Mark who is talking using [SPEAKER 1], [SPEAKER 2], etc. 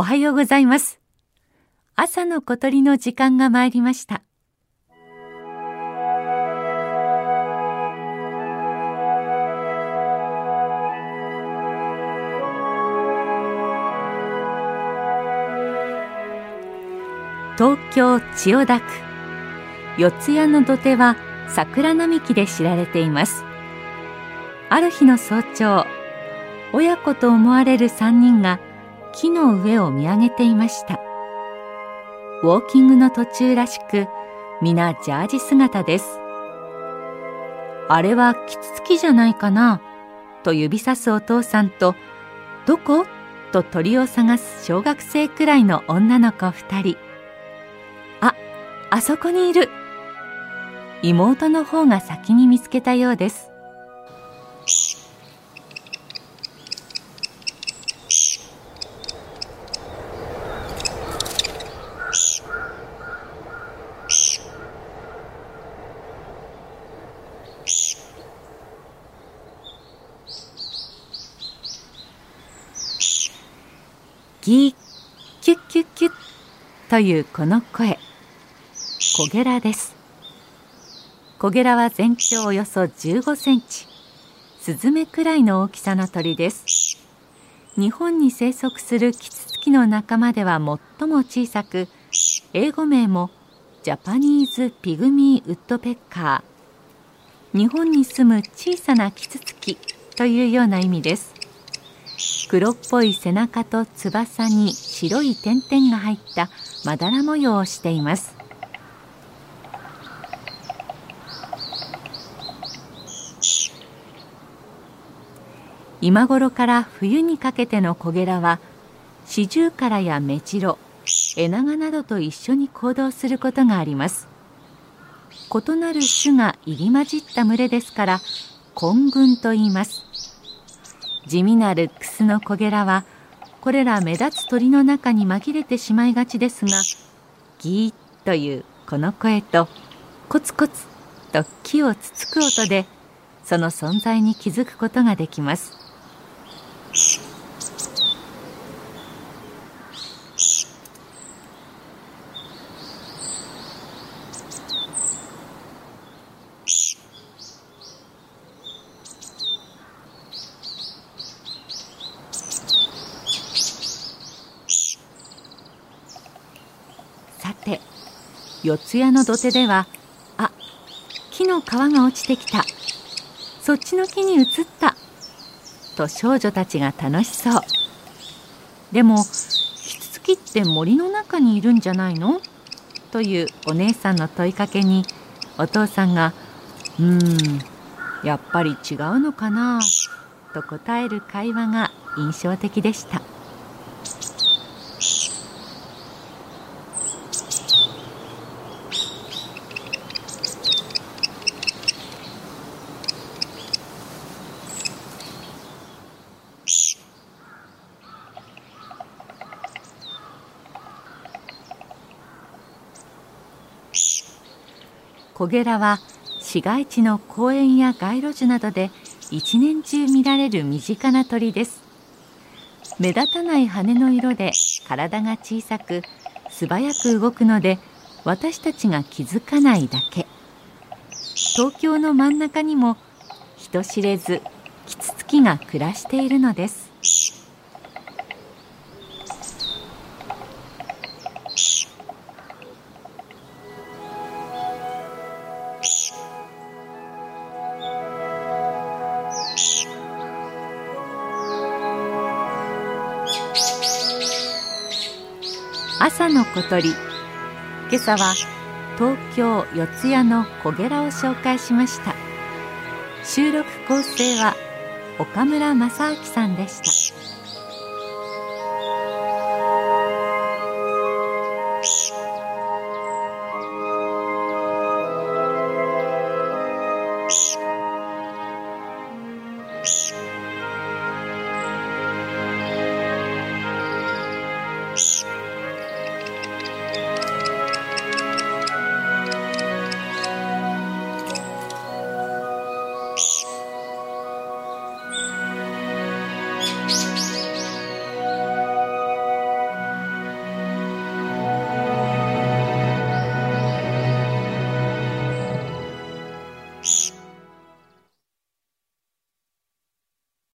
[SPEAKER 1] おはようございます。朝の小鳥の時間が参りました。東京千代田区。四谷の土手は桜並木で知られています。ある日の早朝親子と思われる3人が木の上を見上げていました。ウォーキングの途中らしく皆ジャージ姿です。あれはキツツキじゃないかなと指さすお父さんとどこ？と鳥を探す小学生くらいの女の子二人。ああそこにいる。妹の方が先に見つけたようです。ギーキュッキュッキュッというこの声。コゲラです。コゲラは全長およそ15センチ。スズメくらいの大きさの鳥です。日本に生息するキツツキの仲間では最も小さく英語名もジャパニーズピグミーウッドペッカー。日本に住む小さなキツツキというような意味です。黒っぽい背中と翼に白い点々が入ったまだら模様をしています。今頃から冬にかけてのコゲラはシジュウカラやメジロエナガなどと一緒に行動することがあります。異なる種が入り混じった群れですから混群と言います。地味なルックスのコゲラはこれら目立つ鳥の中に紛れてしまいがちですがギーッというこの声とコツコツと木をつつく音でその存在に気づくことができます。て四谷の土手ではあ木の皮が落ちてきた。そっちの木に移った。と少女たちが楽しそう。でもキツツキって森の中にいるんじゃないの？というお姉さんの問いかけにお父さんが「うーんやっぱり違うのかな」と答える会話が印象的でした。コゲラは市街地の公園や街路樹などで一年中見られる身近な鳥です。目立たない羽の色で体が小さく素早く動くので私たちが気づかないだけ。東京の真ん中にも人知れずキツツキが暮らしているのです。朝の小鳥。今朝は東京四谷の小ゲラを紹介しました。収録構成は岡村正明さんでした。